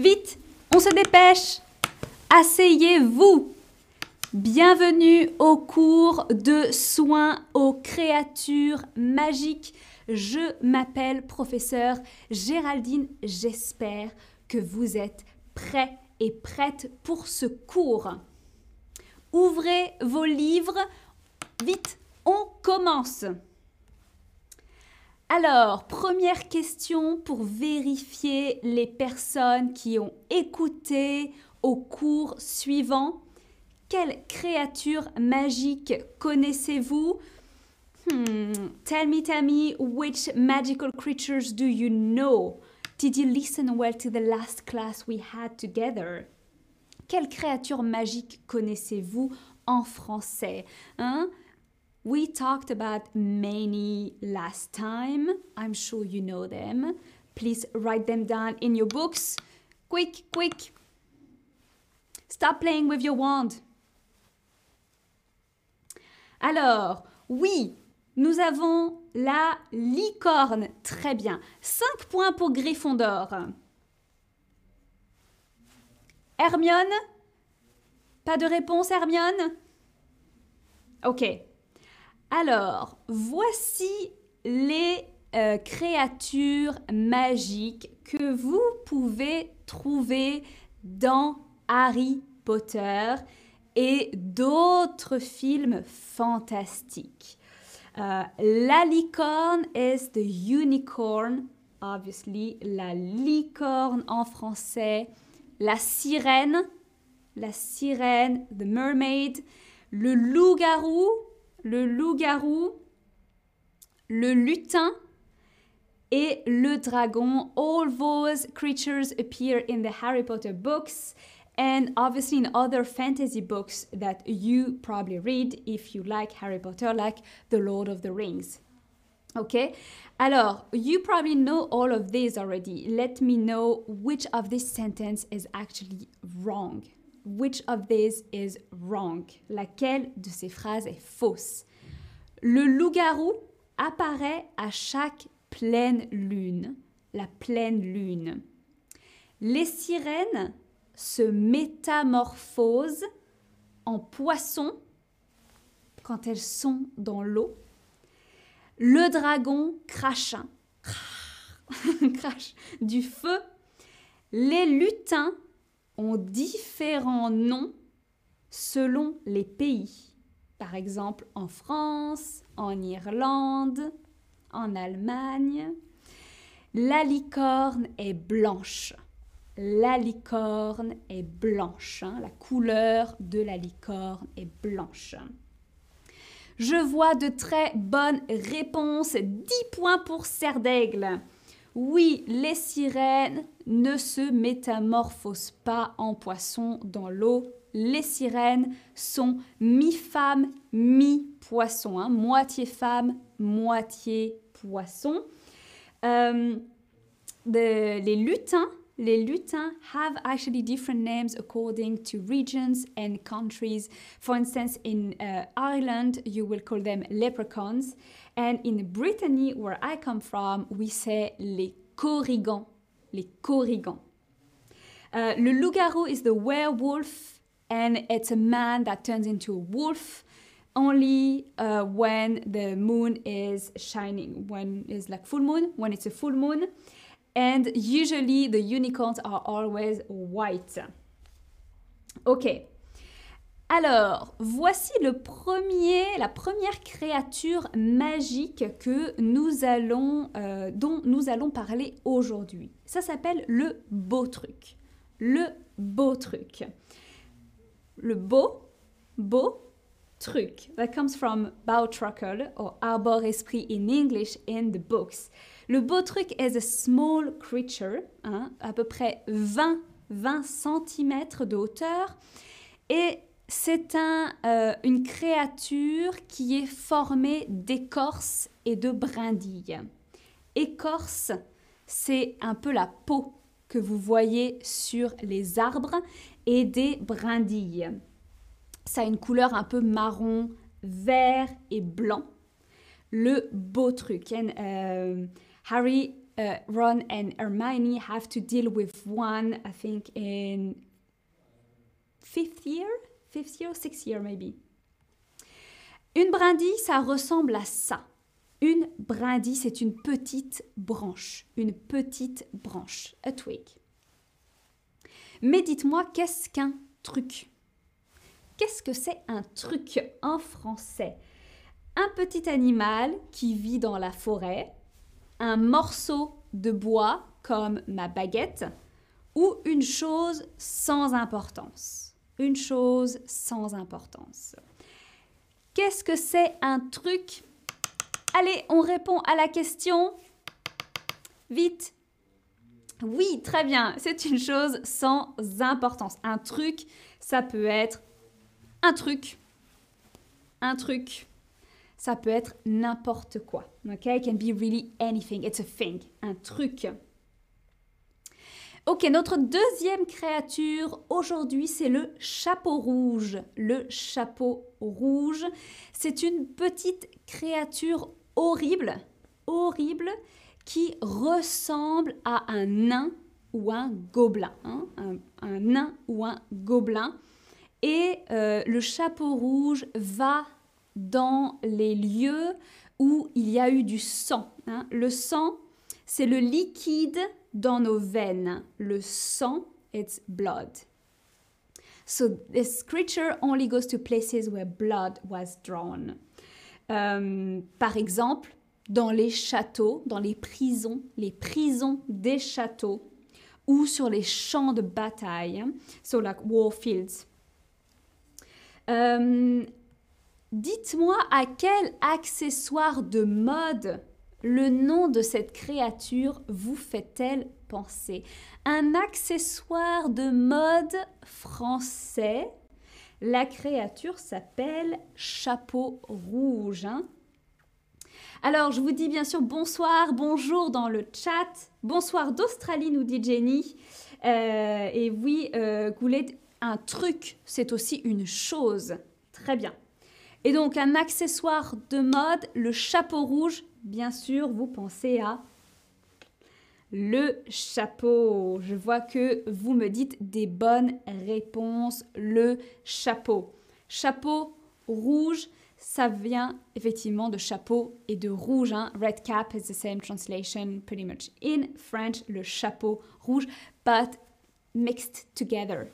Vite, on se dépêche. Asseyez-vous. Bienvenue au cours de soins aux créatures magiques. Je m'appelle professeur Géraldine. J'espère que vous êtes prêts et prêtes pour ce cours. Ouvrez vos livres. Vite, on commence. Alors, première question pour vérifier les personnes qui ont écouté au cours suivant. Quelle créature magique connaissez-vous? Hmm. Tell me, tell me, which magical creatures do you know? Did you listen well to the last class we had together? Quelle créature magique connaissez-vous en français hein? We talked about many last time. I'm sure you know them. Please write them down in your books. Quick, quick. Stop playing with your wand. Alors, oui, nous avons la licorne. Très bien. 5 points pour Gryffondor. Hermione? Pas de réponse, Hermione? Ok. Alors, voici les euh, créatures magiques que vous pouvez trouver dans Harry Potter et d'autres films fantastiques. Euh, la licorne is the unicorn, obviously. La licorne en français. La sirène, la sirène, the mermaid. Le loup-garou, le loup-garou, le lutin et le dragon. All those creatures appear in the Harry Potter books and obviously in other fantasy books that you probably read if you like Harry Potter, like The Lord of the Rings. Okay, alors you probably know all of these already. Let me know which of this sentence is actually wrong. Which of these is wrong? Laquelle de ces phrases est fausse? Le loup-garou apparaît à chaque pleine lune, la pleine lune. Les sirènes se métamorphosent en poissons quand elles sont dans l'eau. Le dragon crache, crache du feu. Les lutins ont différents noms selon les pays. Par exemple, en France, en Irlande, en Allemagne. La licorne est blanche. La licorne est blanche. Hein. La couleur de la licorne est blanche. Je vois de très bonnes réponses. 10 points pour Serre d'Aigle. Oui, les sirènes ne se métamorphosent pas en poisson dans l'eau. Les sirènes sont mi-femme, mi-poisson, hein. moitié femme, moitié poisson. Euh, les lutins, les lutins have actually different names according to regions and countries. For instance, in uh, Ireland, you will call them leprechauns. And in Brittany, where I come from, we say les corrigans. Les corrigans. Uh, le loup-garou is the werewolf, and it's a man that turns into a wolf only uh, when the moon is shining, when it's like full moon, when it's a full moon. And usually the unicorns are always white. Ok. Alors, voici le premier, la première créature magique que nous allons, euh, dont nous allons parler aujourd'hui. Ça s'appelle le beau truc. Le beau truc. Le beau, beau truc. That comes from Bautruckle or Arbor Esprit in English in the books. Le beau truc is a small creature, hein, à peu près 20, 20 cm de hauteur. Et c'est euh, une créature qui est formée d'écorce et de brindilles. Écorce, c'est un peu la peau que vous voyez sur les arbres et des brindilles. Ça a une couleur un peu marron, vert et blanc. Le beau truc. Euh, Harry uh, Ron and Hermione have to deal with one, I think, in fifth year, fifth year, sixth year maybe. Une brindille, ça ressemble à ça. Une brindille, c'est une petite branche, une petite branche, a twig. Mais dites-moi, qu'est-ce qu'un truc? Qu'est-ce que c'est un truc en français? Un petit animal qui vit dans la forêt, un morceau de bois comme ma baguette, ou une chose sans importance? Une chose sans importance. Qu'est-ce que c'est un truc? Allez, on répond à la question. Vite. Oui, très bien. C'est une chose sans importance. Un truc, ça peut être un truc, un truc. Ça peut être n'importe quoi. Ok, it can be really anything. It's a thing, un truc. Ok, notre deuxième créature aujourd'hui, c'est le chapeau rouge. Le chapeau rouge, c'est une petite créature horrible, horrible, qui ressemble à un nain ou un gobelin. Hein, un, nain ou un gobelin. Et euh, le chapeau rouge va dans les lieux où il y a eu du sang. Hein. Le sang, c'est le liquide dans nos veines. Le sang, it's blood. So this creature only goes to places where blood was drawn. Euh, par exemple, dans les châteaux, dans les prisons, les prisons des châteaux, ou sur les champs de bataille, so like war fields. Euh, dites-moi à quel accessoire de mode le nom de cette créature vous fait-elle penser? Un accessoire de mode français. La créature s'appelle chapeau rouge. Hein. Alors, je vous dis bien sûr bonsoir, bonjour dans le chat. Bonsoir d'Australie, nous dit Jenny. Euh, et oui, euh, Goulet, un truc, c'est aussi une chose. Très bien. Et donc, un accessoire de mode, le chapeau rouge, bien sûr, vous pensez à le chapeau. Je vois que vous me dites des bonnes réponses. Le chapeau. Chapeau rouge, ça vient effectivement de chapeau et de rouge. Hein. Red cap is the same translation pretty much in French, le chapeau rouge, but mixed together.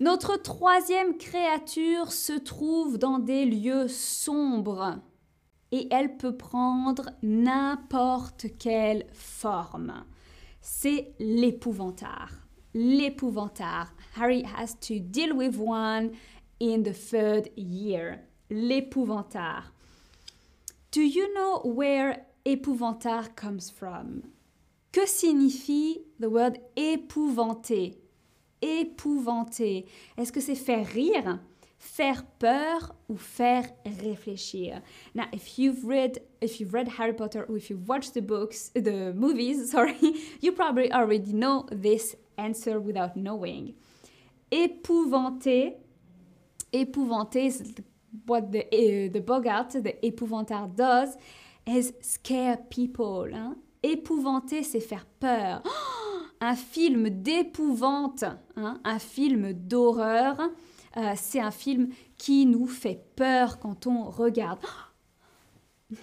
Notre troisième créature se trouve dans des lieux sombres et elle peut prendre n'importe quelle forme. C'est l'épouvantard. L'épouvantard. Harry has to deal with one in the third year. L'épouvantard. Do you know where épouvantard comes from? Que signifie the word épouvanté? Épouvanté. Est-ce que c'est faire rire? Faire peur ou faire réfléchir. Now, if you've read if you've read Harry Potter or if you've watched the books, the movies, sorry, you probably already know this answer without knowing. Épouvanté, épouvanté, what the uh, the Bogart, the épouvantard does, is scare people. Hein? Épouvanté, c'est faire peur. un film d'épouvante, hein? un film d'horreur. Euh, c'est un film qui nous fait peur quand on regarde.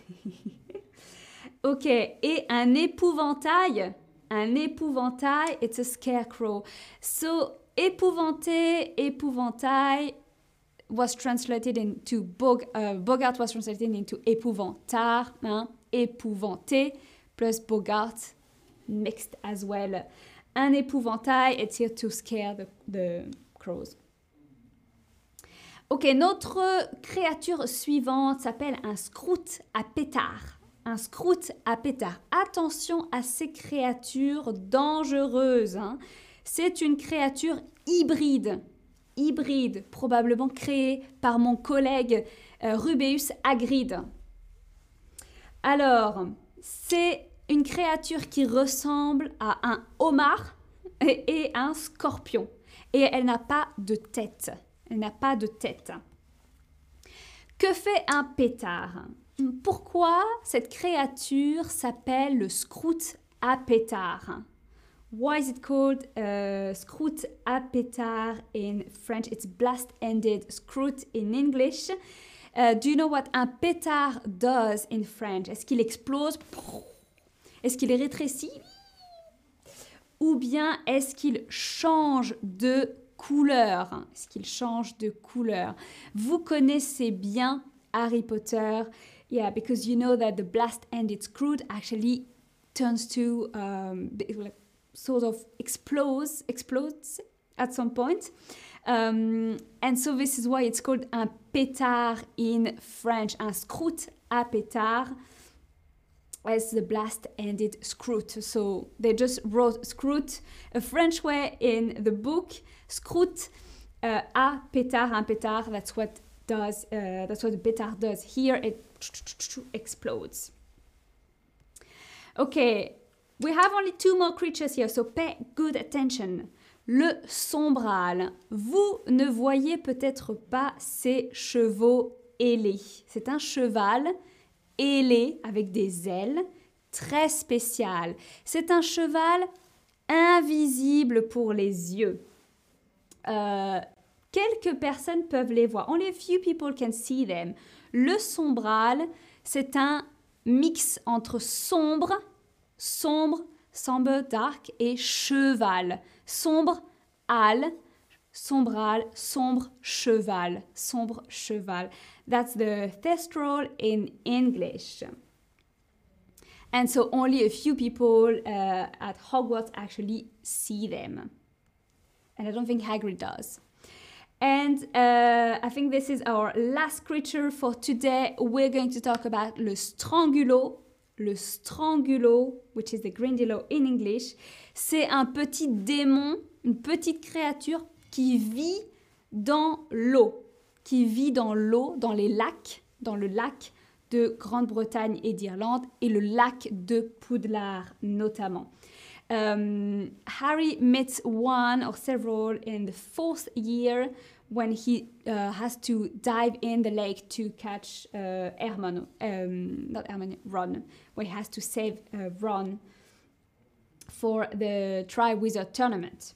ok, et un épouvantail. Un épouvantail, it's a scarecrow. So, épouvanté, épouvantail was translated into Bog, uh, Bogart was translated into épouvantard, hein, épouvanté, plus Bogart mixed as well. Un épouvantail, it's here to scare the, the crows. Ok, notre créature suivante s'appelle un scrout à pétard. Un scrout à pétard. Attention à ces créatures dangereuses. Hein. C'est une créature hybride. Hybride, probablement créée par mon collègue euh, Rubeus agride. Alors, c'est une créature qui ressemble à un homard et, et un scorpion. Et elle n'a pas de tête. Elle n'a pas de tête. Que fait un pétard? Pourquoi cette créature s'appelle le scrout à pétard? Why is it called uh, scrout à pétard in French? It's blast-ended scrout in English. Uh, do you know what un pétard does in French? Est-ce qu'il explose? Est-ce qu'il est rétréci? Ou bien est-ce qu'il change de couleur? Est-ce qu'il change de couleur? Vous connaissez bien Harry Potter. Yeah, because you know that the blast-ended scroot actually turns to um, sort of explodes, explodes at some point. Um, and so this is why it's called un pétard in French, un scroot à pétard as the blast-ended scroot. So they just wrote scroot a French way in the book. Scroot uh, à pétard, un pétard. That's what does. Uh, that's what the pétard does. Here it explodes. Okay, we have only two more creatures here, so pay good attention. Le sombral. Vous ne voyez peut-être pas ces chevaux ailés. C'est un cheval ailé avec des ailes, très spécial. C'est un cheval invisible pour les yeux. Euh, quelques personnes peuvent les voir. Only a few people can see them. Le sombral, c'est un mix entre sombre, sombre, sombre, dark et cheval. Sombre, al, sombral, sombre, cheval, sombre, cheval. That's the thestral in English. And so only a few people uh, at Hogwarts actually see them. And I don't think Hagrid does. And uh, I think this is our last creature for today. We're going to talk about le strangulo. Le strangulo, which is the Grindylow in English. C'est un petit démon, une petite créature qui vit dans l'eau. Qui vit dans l'eau, dans les lacs, dans le lac de Grande-Bretagne et d'Irlande et le lac de Poudlard notamment. Um, Harry meets one or several in the fourth year when he uh, has to dive in the lake to catch uh, Hermione, um, not Hermione, Ron, where he has to save uh, Ron for the Tri-Wizard Tournament.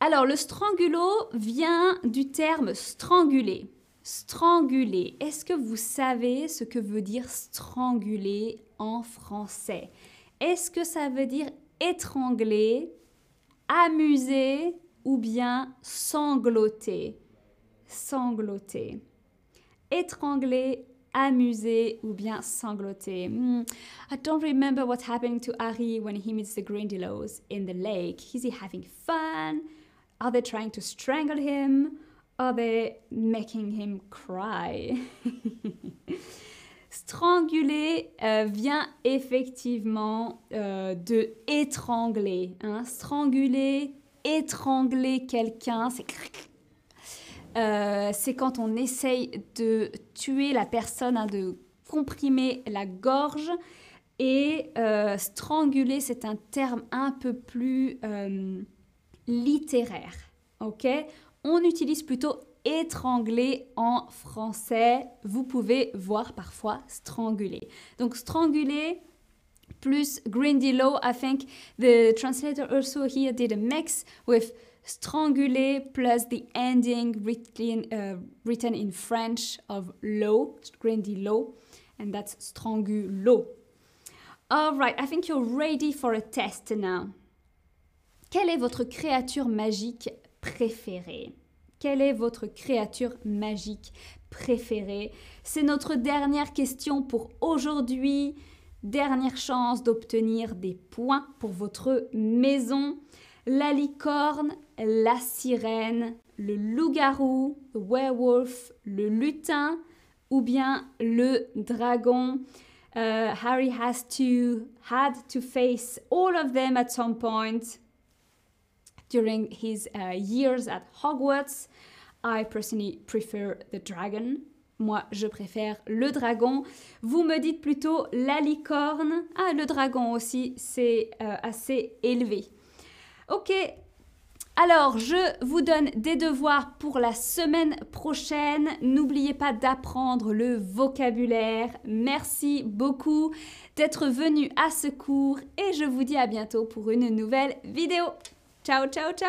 Alors, le strangulo vient du terme stranguler. Stranguler. Est-ce que vous savez ce que veut dire stranguler en français? Est-ce que ça veut dire étrangler, amuser ou bien sangloter? Sangloter. Étrangler, amuser ou bien sangloter. Hmm. I don't remember what happened to Harry when he meets the Grindylows in the lake. Is he having fun? Are they trying to strangle him? Are they making him cry? Stranguler euh, vient effectivement euh, de étrangler. Hein. Stranguler, étrangler quelqu'un, c'est euh, c'est quand on essaye de tuer la personne, hein, de comprimer la gorge. Et stranguler, c'est un terme un peu plus littéraire. Ok? On utilise plutôt étrangler en français. Vous pouvez voir parfois stranguler. Donc stranguler plus grindylow, I think the translator also here did a mix with stranguler plus the ending written, uh, written in French of low, grindylow, and that's strangulo. All right, I think you're ready for a test now. Quelle est votre créature magique préférée? Quelle est votre créature magique préférée? C'est notre dernière question pour aujourd'hui. Dernière chance d'obtenir des points pour votre maison. La licorne, la sirène, le loup-garou, le werewolf, le lutin ou bien le dragon. Uh, Harry has to had to face all of them at some point during his uh, years at Hogwarts. I personally prefer the dragon. Moi, je préfère le dragon. Vous me dites plutôt la licorne. Ah, le dragon aussi, c'est euh, assez élevé. Ok, Alors, je vous donne des devoirs pour la semaine prochaine. N'oubliez pas d'apprendre le vocabulaire. Merci beaucoup d'être venu à ce cours et je vous dis à bientôt pour une nouvelle vidéo. Chao, chao, chao.